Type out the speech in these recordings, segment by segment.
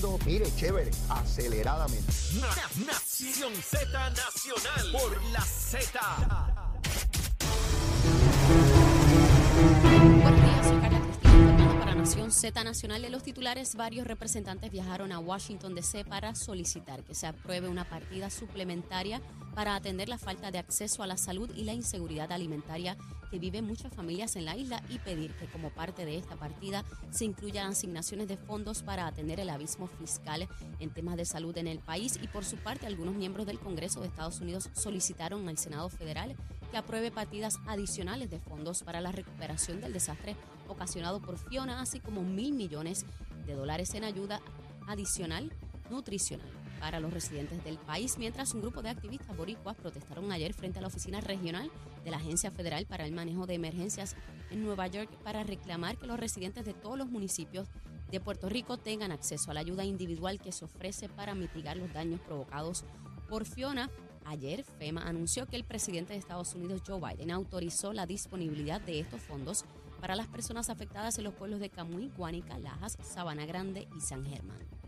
Mire, chévere, aceleradamente. Nación Z Nacional por la Z. Buenos días, soy Carla Cristina informando para Nación Z Nacional. De los titulares, varios representantes viajaron a Washington DC para solicitar que se apruebe una partida suplementaria para atender la falta de acceso a la salud y la inseguridad alimentaria que viven muchas familias en la isla y pedir que como parte de esta partida se incluyan asignaciones de fondos para atender el abismo fiscal en temas de salud en el país. Y por su parte algunos miembros del Congreso de Estados Unidos solicitaron al Senado federal que apruebe partidas adicionales de fondos para la recuperación del desastre ocasionado por Fiona, así como mil millones de dólares en ayuda adicional nutricional para los residentes del país, mientras un grupo de activistas boricuas protestaron ayer frente a la oficina regional de la Agencia Federal para el Manejo de Emergencias en Nueva York para reclamar que los residentes de todos los municipios de Puerto Rico tengan acceso a la ayuda individual que se ofrece para mitigar los daños provocados por Fiona. Ayer, FEMA anunció que el presidente de Estados Unidos, Joe Biden, autorizó la disponibilidad de estos fondos para las personas afectadas en los pueblos de Camuy, Guánica, Lajas, Sabana Grande y San Germán.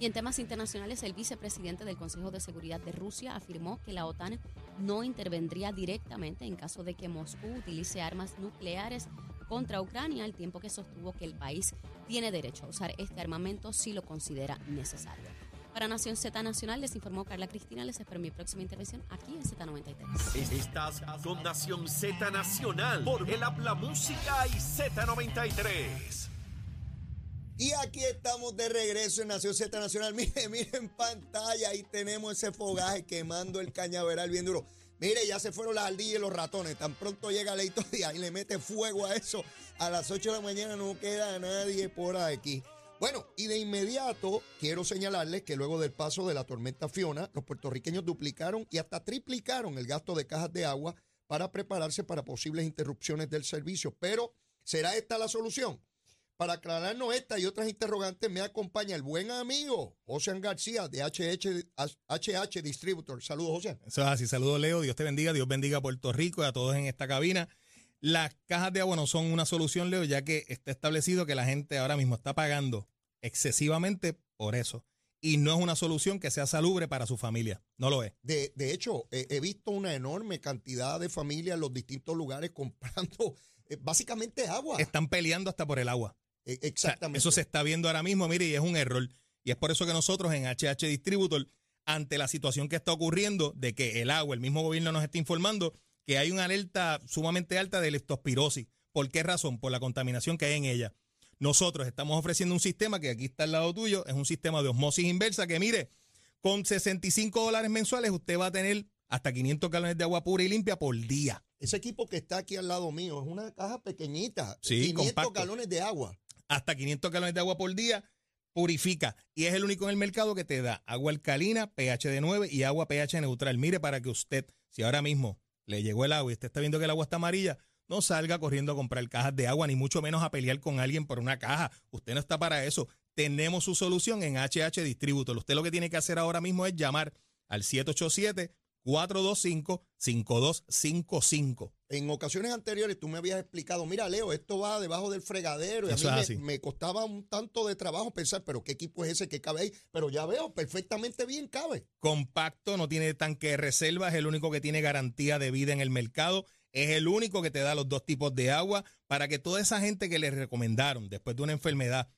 Y en temas internacionales, el vicepresidente del Consejo de Seguridad de Rusia afirmó que la OTAN no intervendría directamente en caso de que Moscú utilice armas nucleares contra Ucrania, al tiempo que sostuvo que el país tiene derecho a usar este armamento si lo considera necesario. Para Nación Z Nacional les informó Carla Cristina. Les espero mi próxima intervención aquí en Z93. Estás con Nación Z Nacional por el Habla y Z93. Y aquí estamos de regreso en Nación Z Nacional. Mire, mire en pantalla, ahí tenemos ese fogaje quemando el cañaveral bien duro. Mire, ya se fueron las ardillas y los ratones. Tan pronto llega Leito Díaz y le mete fuego a eso. A las 8 de la mañana no queda nadie por aquí. Bueno, y de inmediato quiero señalarles que luego del paso de la tormenta Fiona, los puertorriqueños duplicaron y hasta triplicaron el gasto de cajas de agua para prepararse para posibles interrupciones del servicio. Pero, ¿será esta la solución? Para aclararnos esta y otras interrogantes, me acompaña el buen amigo José García de HH, HH Distributor. Saludos, José. Eso es así. Saludos, Leo. Dios te bendiga. Dios bendiga a Puerto Rico y a todos en esta cabina. Las cajas de agua no son una solución, Leo, ya que está establecido que la gente ahora mismo está pagando excesivamente por eso. Y no es una solución que sea salubre para su familia. No lo es. De, de hecho, eh, he visto una enorme cantidad de familias en los distintos lugares comprando eh, básicamente agua. Están peleando hasta por el agua. O sea, exactamente. eso se está viendo ahora mismo, mire, y es un error. Y es por eso que nosotros en HH Distributor, ante la situación que está ocurriendo de que el agua, el mismo gobierno nos está informando que hay una alerta sumamente alta de leptospirosis. ¿Por qué razón? Por la contaminación que hay en ella. Nosotros estamos ofreciendo un sistema que aquí está al lado tuyo, es un sistema de osmosis inversa que mire, con 65 dólares mensuales usted va a tener hasta 500 galones de agua pura y limpia por día. Ese equipo que está aquí al lado mío es una caja pequeñita. Sí, 500 compacto. galones de agua. Hasta 500 galones de agua por día, purifica. Y es el único en el mercado que te da agua alcalina, pH de 9 y agua pH neutral. Mire, para que usted, si ahora mismo le llegó el agua y usted está viendo que el agua está amarilla, no salga corriendo a comprar cajas de agua, ni mucho menos a pelear con alguien por una caja. Usted no está para eso. Tenemos su solución en HH Distributor. Usted lo que tiene que hacer ahora mismo es llamar al 787 425 5255 En ocasiones anteriores tú me habías explicado, mira Leo, esto va debajo del fregadero y Eso a mí me costaba un tanto de trabajo pensar, pero ¿qué equipo es ese que cabe ahí? Pero ya veo, perfectamente bien cabe. compacto, no tiene tanque de reserva, es el único que tiene garantía de vida en el mercado, es el único que te da los dos tipos de agua para que toda esa gente que le recomendaron después de una enfermedad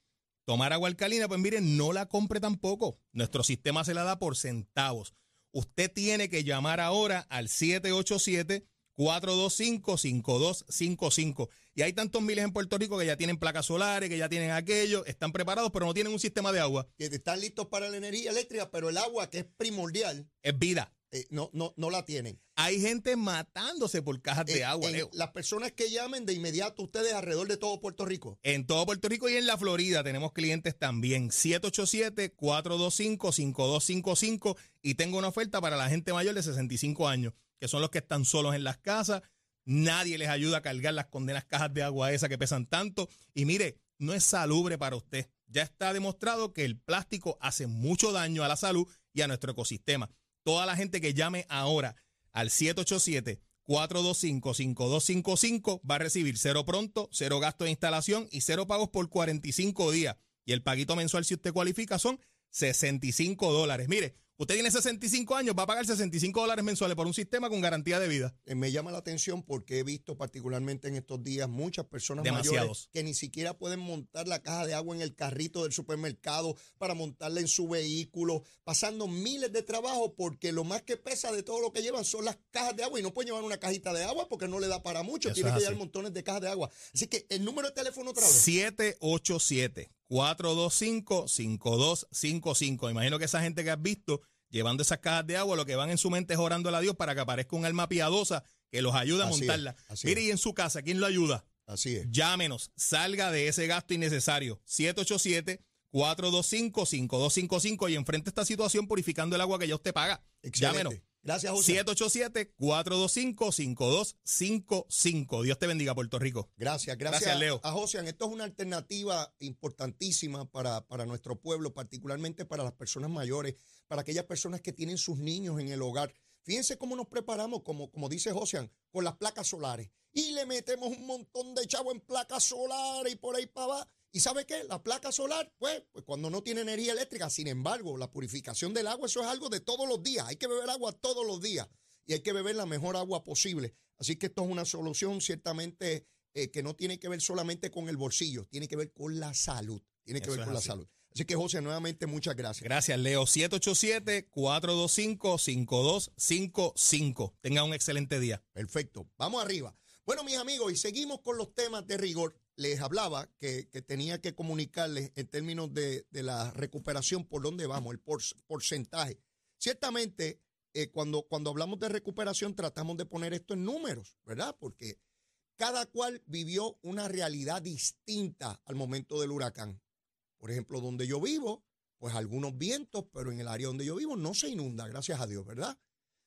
tomar agua alcalina, pues miren, no la compre tampoco. Nuestro sistema se la da por centavos. Usted tiene que llamar ahora al 787 425-5255. Y hay tantos miles en Puerto Rico que ya tienen placas solares, que ya tienen aquello, están preparados, pero no tienen un sistema de agua. Que están listos para la energía eléctrica, pero el agua, que es primordial, Es vida. Eh, no, no, no la tienen. Hay gente matándose por cajas de Eh, agua, en las personas que llamen de inmediato ustedes alrededor de todo Puerto Rico. En todo Puerto Rico y en la Florida tenemos clientes también. 787-425-5255 y tengo una oferta para la gente mayor de 65 años, que son los que están solos en las casas. Nadie les ayuda a cargar las condenas cajas de agua esas que pesan tanto. Y mire, no es salubre para usted. Ya está demostrado que el plástico hace mucho daño a la salud y a nuestro ecosistema. Toda la gente que llame ahora al 787 425-5255 va a recibir cero pronto, cero gasto de instalación y cero pagos por 45 días. Y el paguito mensual, si usted cualifica, son 65 dólares. Mire, usted tiene 65 años, va a pagar 65 dólares mensuales por un sistema con garantía de vida. Eh, Me llama la atención porque he visto particularmente en estos días muchas personas Demasiados. mayores que ni siquiera pueden montar la caja de agua en el carrito del supermercado para montarla en su vehículo, pasando miles de trabajo porque lo más que pesa de todo lo que llevan son las cajas de agua y no pueden llevar una cajita de agua porque no le da para mucho, Eso tiene que llevar montones de cajas de agua. Así que el número de teléfono otra vez. 787-425-5255. Imagino que esa gente que has visto llevando esas cajas de agua, lo que van en su mente es orándole a Dios para que aparezca un alma piadosa que los ayude a Así es, montarla. así Mire, es. y en su casa, ¿quién lo ayuda? Así es. Llámenos, salga de ese gasto innecesario. 787-425-5255 y enfrente esta situación purificando el agua que ya usted paga. Excelente. Llámenos. Gracias, José. 787-425-5255. Dios te bendiga, Puerto Rico. Gracias, gracias, Gracias, Leo. a Josian. Esto es una alternativa importantísima para, para nuestro pueblo, particularmente para las personas mayores, para aquellas personas que tienen sus niños en el hogar. Fíjense cómo nos preparamos, como, como dice Josian, con las placas solares. Y le metemos un montón de chavo en placas solares y por ahí para abajo. ¿Y sabe qué? La placa solar, pues, pues cuando no tiene energía eléctrica, sin embargo, la purificación del agua, eso es algo de todos los días. Hay que beber agua todos los días y hay que beber la mejor agua posible. Así que esto es una solución ciertamente eh, que no tiene que ver solamente con el bolsillo, tiene que ver con la salud. Tiene que Eso ver con así. la salud. Así que, José, nuevamente muchas gracias. Gracias, Leo. 787-425-5255. Tenga un excelente día. Perfecto. Vamos arriba. Bueno, mis amigos, y seguimos con los temas de rigor. Les hablaba que, tenía que comunicarles en términos de, de la recuperación por dónde vamos, el por- porcentaje. Ciertamente, eh, cuando, cuando hablamos de recuperación, tratamos de poner esto en números, ¿verdad? Porque cada cual vivió una realidad distinta al momento del huracán. Por ejemplo, donde yo vivo, pues algunos vientos, pero en el área donde yo vivo no se inunda, gracias a Dios, ¿verdad?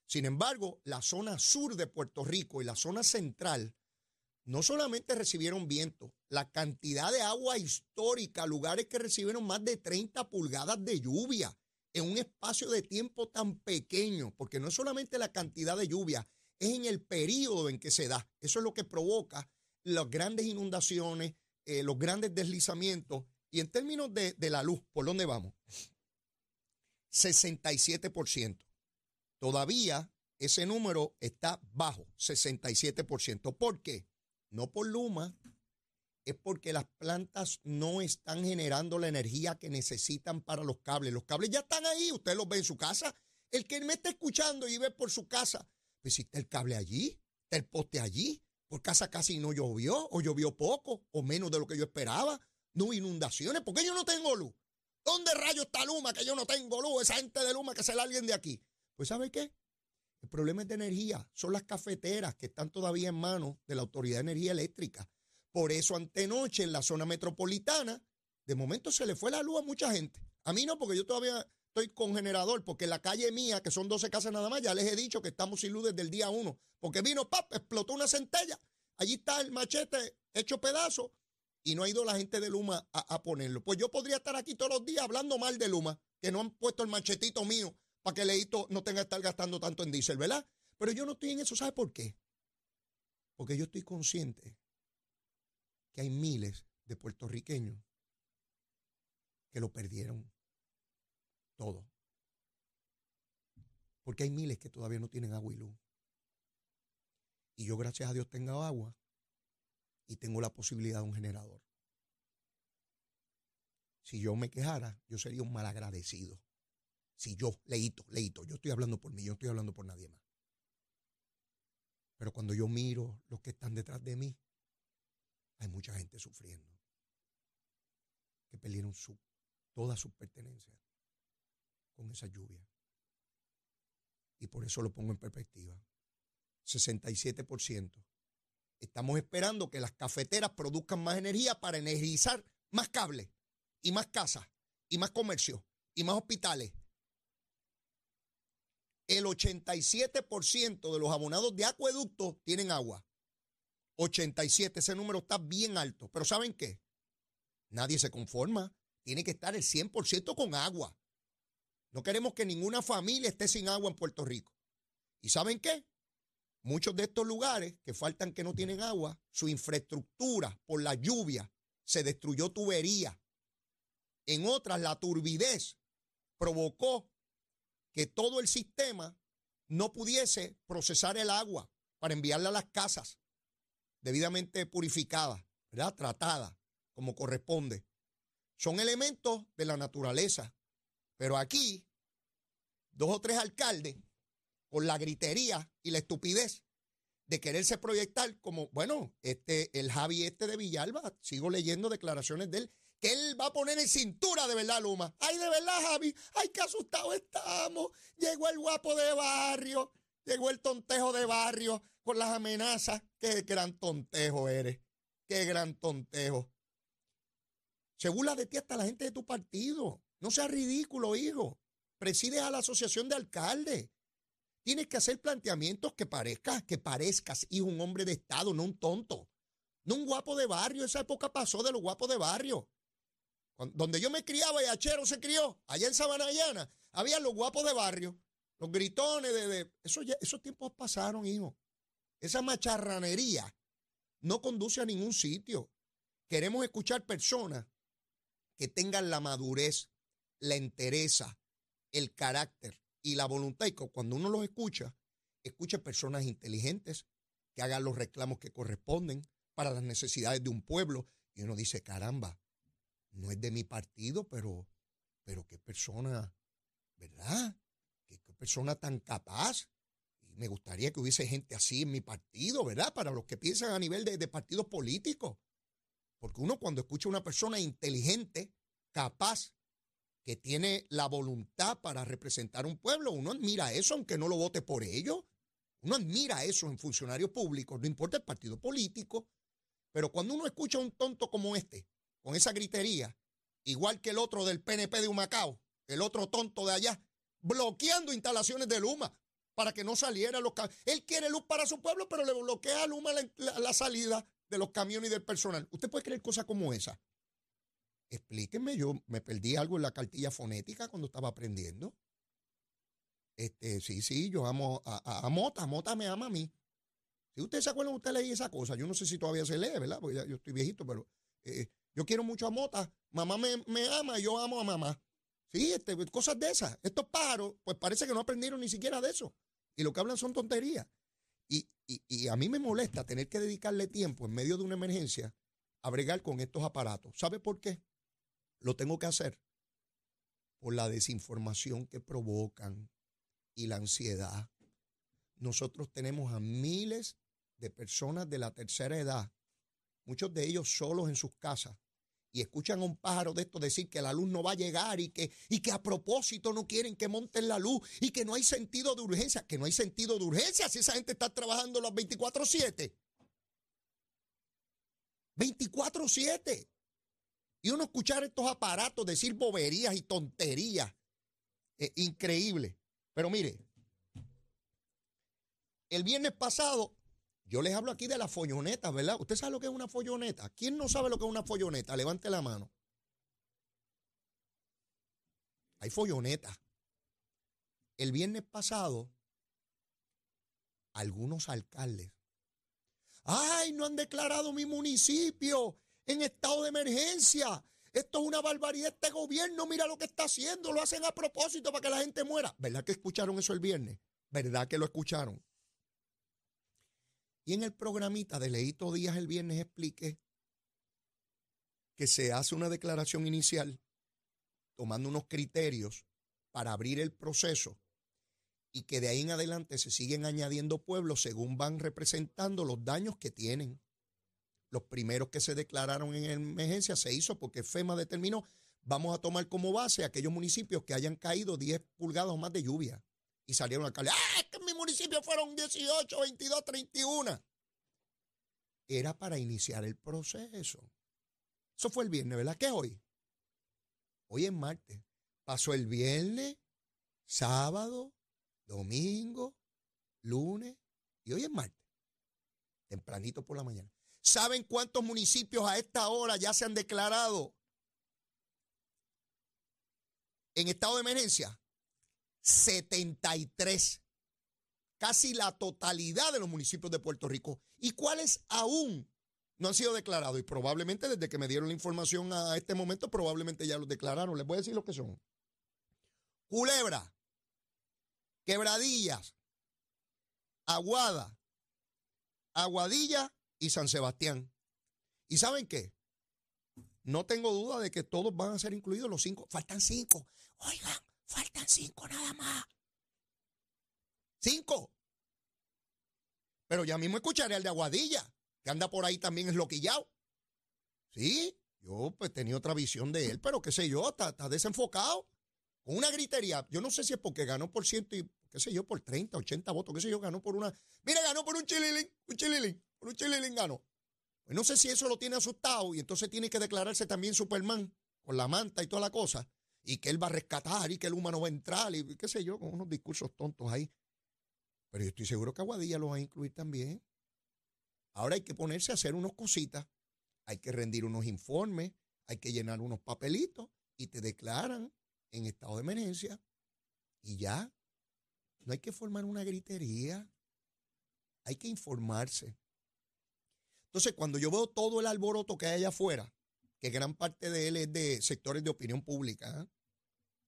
Sin embargo, la zona sur de Puerto Rico y la zona central no solamente recibieron viento, la cantidad de agua histórica, lugares que recibieron más de 30 pulgadas de lluvia en un espacio de tiempo tan pequeño, porque no es solamente la cantidad de lluvia, es en el periodo en que se da. Eso es lo que provoca las grandes inundaciones, eh, los grandes deslizamientos. Y en términos de, de la luz, ¿por dónde vamos? 67%. Todavía ese número está bajo, 67%. ¿Por qué? No por Luma, es porque las plantas no están generando la energía que necesitan para los cables. Los cables ya están ahí, usted los ve en su casa. El que me está escuchando y ve por su casa, pues si está el cable allí, está el poste allí, por casa casi no llovió, o llovió poco, o menos de lo que yo esperaba. No hubo inundaciones, ¿por qué yo no tengo luz? ¿Dónde rayo está Luma que yo no tengo luz? Esa gente de Luma que se alguien de aquí. Pues ¿sabe qué? El problema es de energía. Son las cafeteras que están todavía en manos de la Autoridad de Energía Eléctrica. Por eso antenoche en la zona metropolitana, de momento se le fue la luz a mucha gente. A mí no, porque yo todavía estoy con generador, porque la calle mía, que son 12 casas nada más, ya les he dicho que estamos sin luz desde el día 1. Porque vino, pap, explotó una centella. Allí está el machete hecho pedazo y no ha ido la gente de Luma a, a ponerlo. Pues yo podría estar aquí todos los días hablando mal de Luma, que no han puesto el machetito mío para que Leito no tenga que estar gastando tanto en diésel, ¿verdad? Pero yo no estoy en eso, ¿sabe por qué? Porque yo estoy consciente que hay miles de puertorriqueños que lo perdieron todo. Porque hay miles que todavía no tienen agua y luz. Y yo, gracias a Dios, tengo agua y tengo la posibilidad de un generador. Si yo me quejara, yo sería un malagradecido. Si yo, leíto, leíto, yo estoy hablando por mí, yo no estoy hablando por nadie más. Pero cuando yo miro los que están detrás de mí, hay mucha gente sufriendo. Que perdieron su, todas sus pertenencias con esa lluvia. Y por eso lo pongo en perspectiva. 67%. Estamos esperando que las cafeteras produzcan más energía para energizar más cables y más casas y más comercio y más hospitales. El 87% de los abonados de acueductos tienen agua. 87, ese número está bien alto. Pero ¿saben qué? Nadie se conforma. Tiene que estar el 100% con agua. No queremos que ninguna familia esté sin agua en Puerto Rico. ¿Y saben qué? Muchos de estos lugares que faltan que no tienen agua, su infraestructura por la lluvia se destruyó tubería. En otras, la turbidez provocó que todo el sistema no pudiese procesar el agua para enviarla a las casas debidamente purificada, ¿verdad? Tratada como corresponde. Son elementos de la naturaleza. Pero aquí, dos o tres alcaldes, con la gritería y la estupidez de quererse proyectar como, bueno, este, el Javi este de Villalba, sigo leyendo declaraciones de él, él va a poner en cintura de verdad, Luma. Ay, de verdad, Javi, ay, qué asustado estamos. Llegó el guapo de barrio, llegó el tontejo de barrio con las amenazas. Qué gran tontejo eres, qué gran tontejo. Se burla de ti hasta la gente de tu partido. No seas ridículo, hijo. Presides a la asociación de alcaldes. Tienes que hacer planteamientos que parezcas, que parezcas, hijo, un hombre de Estado, no un tonto. No un guapo de barrio. Esa época pasó de los guapos de barrio. Donde yo me criaba y Achero se crió, allá en Sabanayana, había los guapos de barrio, los gritones de... Eso esos tiempos pasaron, hijo. Esa macharranería no conduce a ningún sitio. Queremos escuchar personas que tengan la madurez, la entereza, el carácter y la voluntad. Y cuando uno los escucha, escucha personas inteligentes que hagan los reclamos que corresponden para las necesidades de un pueblo. Y uno dice, caramba, no es de mi partido, pero, pero qué persona, ¿verdad? Qué, persona tan capaz. Y me gustaría que hubiese gente así en mi partido, ¿verdad? Para los que piensan a nivel de, de partidos políticos. Porque uno cuando escucha a una persona inteligente, capaz, que tiene la voluntad para representar un pueblo, uno admira eso aunque no lo vote por ello. Uno admira eso en funcionarios públicos, no importa el partido político. Pero cuando uno escucha a un tonto como este, con esa gritería, igual que el otro del PNP de Humacao, el otro tonto de allá, bloqueando instalaciones de Luma para que no saliera los camiones. Él quiere luz para su pueblo, pero le bloquea a Luma la salida de los camiones y del personal. ¿Usted puede creer cosas como esa? Explíquenme, yo me perdí algo en la cartilla fonética cuando estaba aprendiendo. Este, sí, sí, yo amo a, Mota, Mota me ama a mí. Si usted se acuerdan, usted leí esa cosa. Yo no sé si todavía se lee, ¿verdad? Porque yo estoy viejito, pero eh, yo quiero mucho a Mota. Mamá me, me ama, yo amo a mamá. Sí, este, cosas de esas. Estos pájaros, pues parece que no aprendieron ni siquiera de eso. Y lo que hablan son tonterías. Y, a mí me molesta tener que dedicarle tiempo en medio de una emergencia a bregar con estos aparatos. ¿Sabe por qué? Lo tengo que hacer por la desinformación que provocan y la ansiedad. Nosotros tenemos a miles de personas de la tercera edad, muchos de ellos solos en sus casas, y escuchan a un pájaro de esto decir que la luz no va a llegar y que, y que a propósito no quieren que monten la luz y que no hay sentido de urgencia, que no hay sentido de urgencia si esa gente está trabajando las 24/7. 24/7. Y uno escuchar estos aparatos decir boberías y tonterías. Eh, increíble. Pero mire, el viernes pasado yo les hablo aquí de la folloneta, ¿verdad? ¿Usted sabe lo que es una folloneta? ¿Quién no sabe lo que es una folloneta? Levante la mano. Hay follonetas. El viernes pasado, algunos alcaldes, ay, no han declarado mi municipio en estado de emergencia. Esto es una barbaridad. Este gobierno, mira lo que está haciendo. Lo hacen a propósito para que la gente muera. ¿Verdad que escucharon eso el viernes? ¿Verdad que lo escucharon? Y en el programita de Leito Díaz el viernes expliqué que se hace una declaración inicial tomando unos criterios para abrir el proceso y que de ahí en adelante se siguen añadiendo pueblos según van representando los daños que tienen. Los primeros que se declararon en emergencia se hizo porque FEMA determinó, vamos a tomar como base aquellos municipios que hayan caído 10 pulgadas más de lluvia. Y salieron alcaldes, ¡ah, es que municipio fueron 18, 22, 31! Era para iniciar el proceso. Eso fue el viernes, ¿verdad? ¿Qué es hoy? Hoy es martes. Pasó el viernes, sábado, domingo, lunes y hoy es martes. Tempranito por la mañana. ¿Saben cuántos municipios a esta hora ya se han declarado en estado de emergencia? 73. Casi la totalidad de los municipios de Puerto Rico. ¿Y cuáles aún No han sido declarados y probablemente desde que me dieron la información a este momento, probablemente ya los declararon. Les voy a decir lo que son. Culebra, Quebradillas, Aguada, Aguadilla y San Sebastián. ¿Y saben qué? No tengo duda de que todos van a ser incluidos los cinco. Faltan cinco. Oigan, faltan cinco nada más. Cinco. Pero ya mismo escucharé al de Aguadilla, que anda por ahí también es loquillado. Sí, yo pues tenía otra visión de él, pero qué sé yo, está, desenfocado. Con una gritería. Yo no sé si es porque ganó por ciento y, qué sé yo, por 30, 80 votos, qué sé yo, ganó por una. Mire, ganó por un chililín, un chililín, por un chililín ganó. Pues no sé si eso lo tiene asustado y entonces tiene que declararse también Superman con la manta y toda la cosa. Y que él va a rescatar y que el humano va a entrar y qué sé yo, con unos discursos tontos ahí. Pero yo estoy seguro que Aguadilla lo va a incluir también. Ahora hay que ponerse a hacer unas cositas, hay que rendir unos informes, hay que llenar unos papelitos y te declaran en estado de emergencia y ya. No hay que formar una gritería, hay que informarse. Entonces, cuando yo veo todo el alboroto que hay allá afuera, que gran parte de él es de sectores de opinión pública, ¿eh?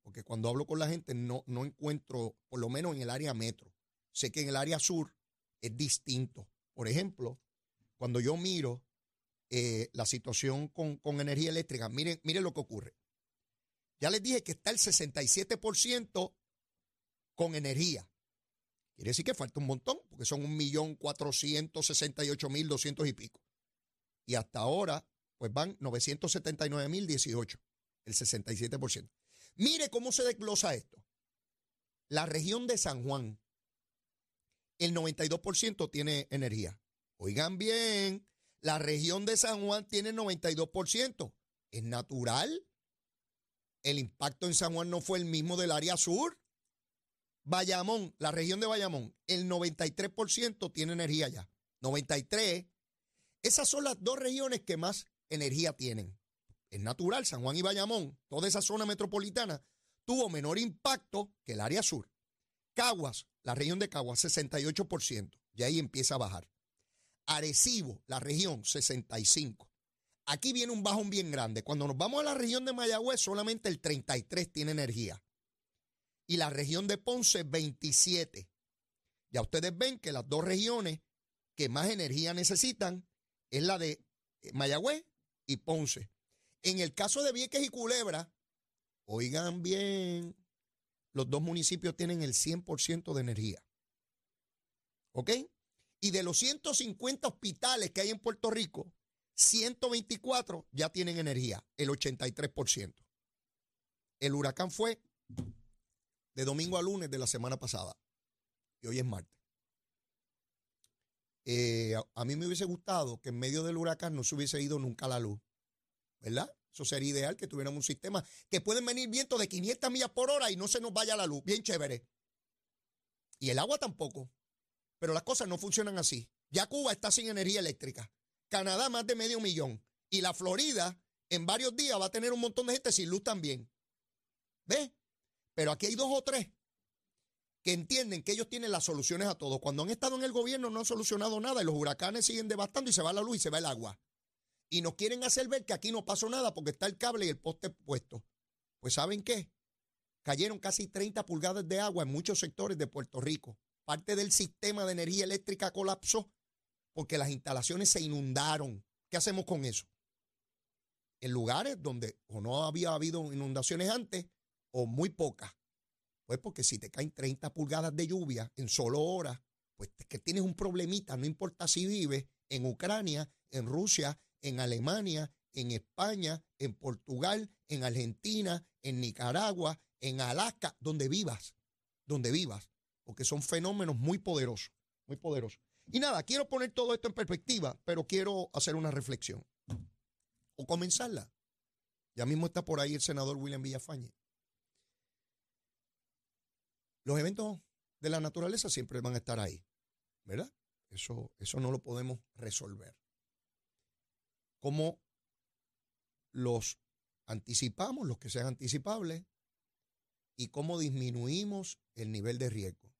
porque cuando hablo con la gente no, no encuentro, por lo menos en el área metro, Sé que en el área sur es distinto. Por ejemplo, cuando yo miro eh, la situación con, energía eléctrica, miren, miren lo que ocurre. Ya les dije que está el 67% con energía. Quiere decir que falta un montón, porque son 1.468.200 y pico. Y hasta ahora, pues van 979.018, el 67%. Mire cómo se desglosa esto. La región de San Juan, el 92% tiene energía. Oigan bien, la región de San Juan tiene 92%. ¿Es natural? El impacto en San Juan no fue el mismo del área sur. Bayamón, la región de Bayamón, el 93% tiene energía ya. 93. Esas son las dos regiones que más energía tienen. Es natural, San Juan y Bayamón, toda esa zona metropolitana, tuvo menor impacto que el área sur. Caguas, la región de Caguas, 68%, y ahí empieza a bajar. Arecibo, la región, 65%. Aquí viene un bajón bien grande. Cuando nos vamos a la región de Mayagüez, solamente el 33 tiene energía. Y la región de Ponce, 27. Ya ustedes ven que las dos regiones que más energía necesitan es la de eh, Mayagüez y Ponce. En el caso de Vieques y Culebra, oigan bien, los dos municipios tienen el 100% de energía. ¿Ok? Y de los 150 hospitales que hay en Puerto Rico, 124 ya tienen energía, el 83%. El huracán fue de domingo a lunes de la semana pasada. Y hoy es martes. Eh, a, mí me hubiese gustado que en medio del huracán no se hubiese ido nunca la luz. ¿Verdad? Eso sería ideal que tuviéramos un sistema que pueden venir vientos de 500 millas por hora y no se nos vaya la luz. Bien chévere. Y el agua tampoco. Pero las cosas no funcionan así. Ya Cuba está sin energía eléctrica. Canadá más de medio millón. Y la Florida en varios días va a tener un montón de gente sin luz también. ¿Ves? Pero aquí hay dos o tres que entienden que ellos tienen las soluciones a todo. Cuando han estado en el gobierno no han solucionado nada y los huracanes siguen devastando y se va la luz y se va el agua y nos quieren hacer ver que aquí no pasó nada porque está el cable y el poste puesto. Pues ¿saben qué? Cayeron casi 30 pulgadas de agua en muchos sectores de Puerto Rico. Parte del sistema de energía eléctrica colapsó porque las instalaciones se inundaron. ¿Qué hacemos con eso? En lugares donde o no había habido inundaciones antes o muy pocas. Pues porque si te caen 30 pulgadas de lluvia en solo horas, pues que tienes un problemita, no importa si vives en Ucrania, en Rusia, en Alemania, en España, en Portugal, en Argentina, en Nicaragua, en Alaska, donde vivas, donde vivas, porque son fenómenos muy poderosos, muy poderosos. Y nada, quiero poner todo esto en perspectiva, pero quiero hacer una reflexión o comenzarla. Ya mismo está por ahí el senador William Villafañe. Los eventos de la naturaleza siempre van a estar ahí, ¿verdad? Eso, eso no lo podemos resolver cómo los anticipamos, los que sean anticipables, y cómo disminuimos el nivel de riesgo.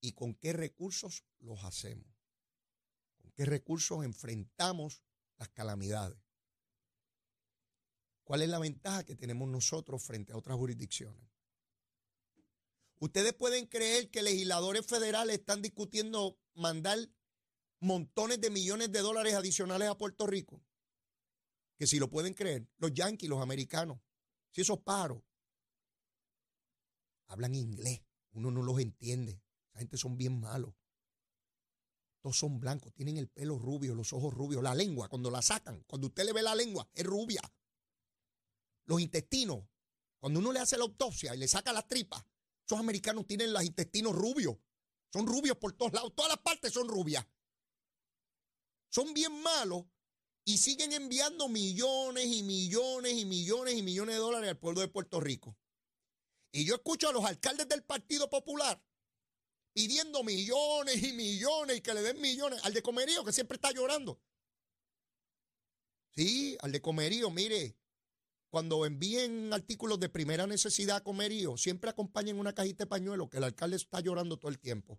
Y con qué recursos los hacemos. Con qué recursos enfrentamos las calamidades. ¿Cuál es la ventaja que tenemos nosotros frente a otras jurisdicciones? Ustedes pueden creer que legisladores federales están discutiendo mandar montones de millones de dólares adicionales a Puerto Rico. Que si lo pueden creer, los yanquis, los americanos, si esos paros hablan inglés, uno no los entiende. Esa gente son bien malos. Todos son blancos, tienen el pelo rubio, los ojos rubios, la lengua, cuando la sacan, cuando usted le ve la lengua, es rubia. Los intestinos, cuando uno le hace la autopsia y le saca las tripas, esos americanos tienen los intestinos rubios. Son rubios por todos lados, todas las partes son rubias. Son bien malos y siguen enviando millones y millones y millones y millones de dólares al pueblo de Puerto Rico. Y yo escucho a los alcaldes del Partido Popular pidiendo millones y millones y que le den millones al de Comerío, que siempre está llorando. Sí, al de Comerío, mire, cuando envíen artículos de primera necesidad a Comerío, siempre acompañen una cajita de pañuelo que el alcalde está llorando todo el tiempo.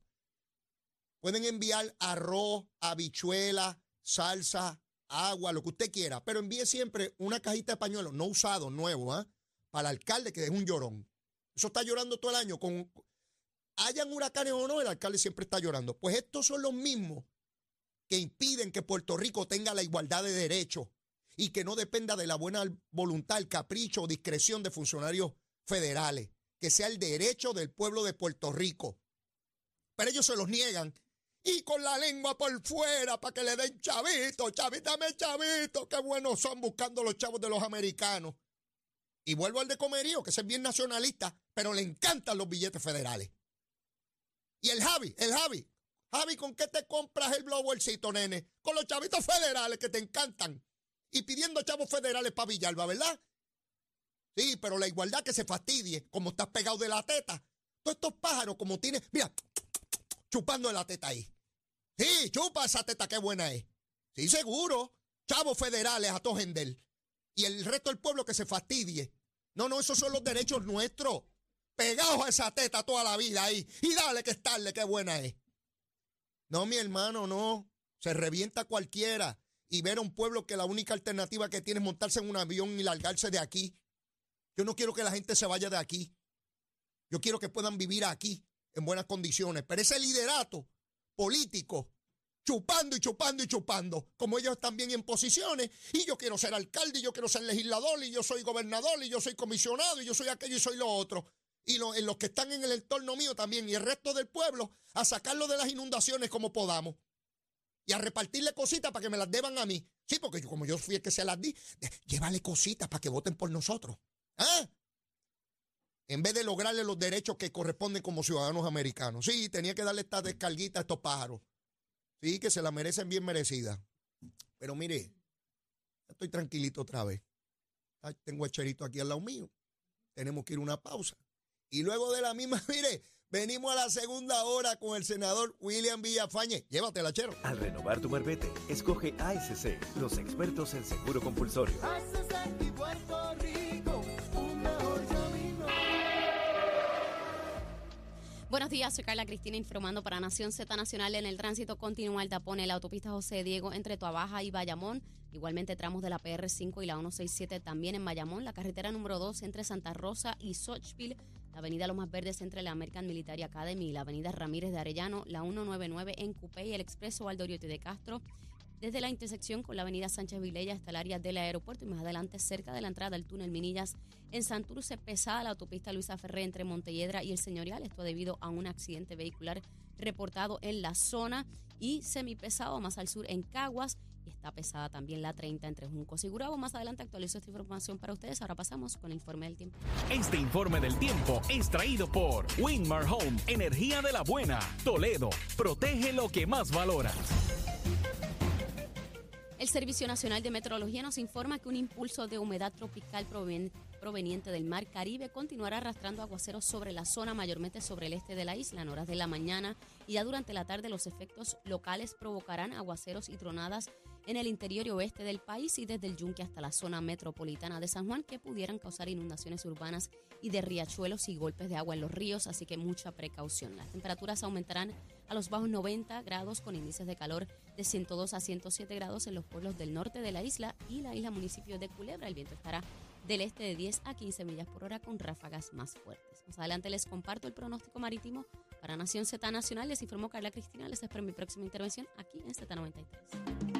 Pueden enviar arroz, habichuela, salsa, agua, lo que usted quiera, pero envíe siempre una cajita de pañuelo, no usado, nuevo, ¿ah? para el alcalde que es un llorón. Eso está llorando todo el año. Con, hayan huracanes o no, el alcalde siempre está llorando. Pues estos son los mismos que impiden que Puerto Rico tenga la igualdad de derechos y que no dependa de la buena voluntad, el capricho o discreción de funcionarios federales, que sea el derecho del pueblo de Puerto Rico. Pero ellos se los niegan y con la lengua por fuera para que le den chavito, chavito, dame chavito, qué buenos son buscando los chavos de los americanos. Y vuelvo al de Comerío, que es bien nacionalista, pero le encantan los billetes federales. Y el Javi, el Javi, Javi, ¿con qué te compras el blowercito, nene? Con los chavitos federales que te encantan y pidiendo chavos federales para Villalba, ¿verdad? Sí, pero la igualdad que se fastidie, como estás pegado de la teta. Todos estos pájaros, como tienes, mira, chupando la teta ahí. Sí, chupa esa teta, qué buena es. Sí, seguro. Chavos federales a Tojendel. Y el resto del pueblo que se fastidie. No, no, esos son los derechos nuestros. Pegados a esa teta toda la vida ahí. Y dale que estarle, qué buena es. No, mi hermano, no. Se revienta cualquiera y ver a un pueblo que la única alternativa que tiene es montarse en un avión y largarse de aquí. Yo no quiero que la gente se vaya de aquí. Yo quiero que puedan vivir aquí en buenas condiciones. Pero ese liderato político, chupando y chupando y chupando, como ellos están bien en posiciones, y yo quiero ser alcalde, y yo quiero ser legislador, y yo soy gobernador, y yo soy comisionado, y yo soy aquello y soy lo otro. Y en los que están en el entorno mío también, y el resto del pueblo, a sacarlo de las inundaciones como podamos y a repartirle cositas para que me las deban a mí. Sí, porque yo, como yo fui el que se las di, llévale cositas para que voten por nosotros. ¿Ah? En vez de lograrle los derechos que corresponden como ciudadanos americanos. Sí, tenía que darle esta descarguita a estos pájaros. Sí, que se la merecen bien merecida. Pero mire, estoy tranquilito otra vez. Tengo a Cherito aquí al lado mío. Tenemos que ir a una pausa. Y luego de la misma, mire, Venimos a la segunda hora con el senador William Villafañe. Llévatela, chero. Al renovar tu marbete, escoge ASC, los expertos en seguro compulsorio. Buenos días, soy Carla Cristina informando para Nación Z Nacional. En el tránsito continúa el tapón en la autopista José Diego entre Tuabaja y Bayamón. Igualmente tramos de la PR5 y la 167 también en Bayamón. La carretera número 2 entre Santa Rosa y Sochville la avenida Lomas Verdes entre la American Military Academy y la avenida Ramírez de Arellano, la 199 en Cupé y el expreso Valdoriote de Castro, desde la intersección con la avenida Sánchez Vilella hasta el área del aeropuerto y más adelante cerca de la entrada del túnel Minillas en Santurce, pesada la autopista Luisa Ferré entre Montelledra y el Señorial, esto debido a un accidente vehicular reportado en la zona y semipesado más al sur en Caguas está pesada también la 30 entre Juncos y Gurabo. Más adelante actualizo esta información para ustedes. Ahora pasamos con el informe del tiempo. Este informe del tiempo es traído por Winmar Home, energía de la buena. Toledo, protege lo que más valoras. El Servicio Nacional de Meteorología nos informa que un impulso de humedad tropical proveniente del Mar Caribe continuará arrastrando aguaceros sobre la zona, mayormente sobre el este de la isla en horas de la mañana y ya durante la tarde los efectos locales provocarán aguaceros y tronadas en el interior y oeste del país y desde el Yunque hasta la zona metropolitana de San Juan que pudieran causar inundaciones urbanas y de riachuelos y golpes de agua en los ríos, así que mucha precaución. Las temperaturas aumentarán a los bajos 90 grados con índices de calor de 102 a 107 grados en los pueblos del norte de la isla y la isla municipio de Culebra. El viento estará del este de 10 a 15 millas por hora con ráfagas más fuertes. Más adelante les comparto el pronóstico marítimo para Nación Z Nacional. Les informó Carla Cristina. Les espero mi próxima intervención aquí en Z93.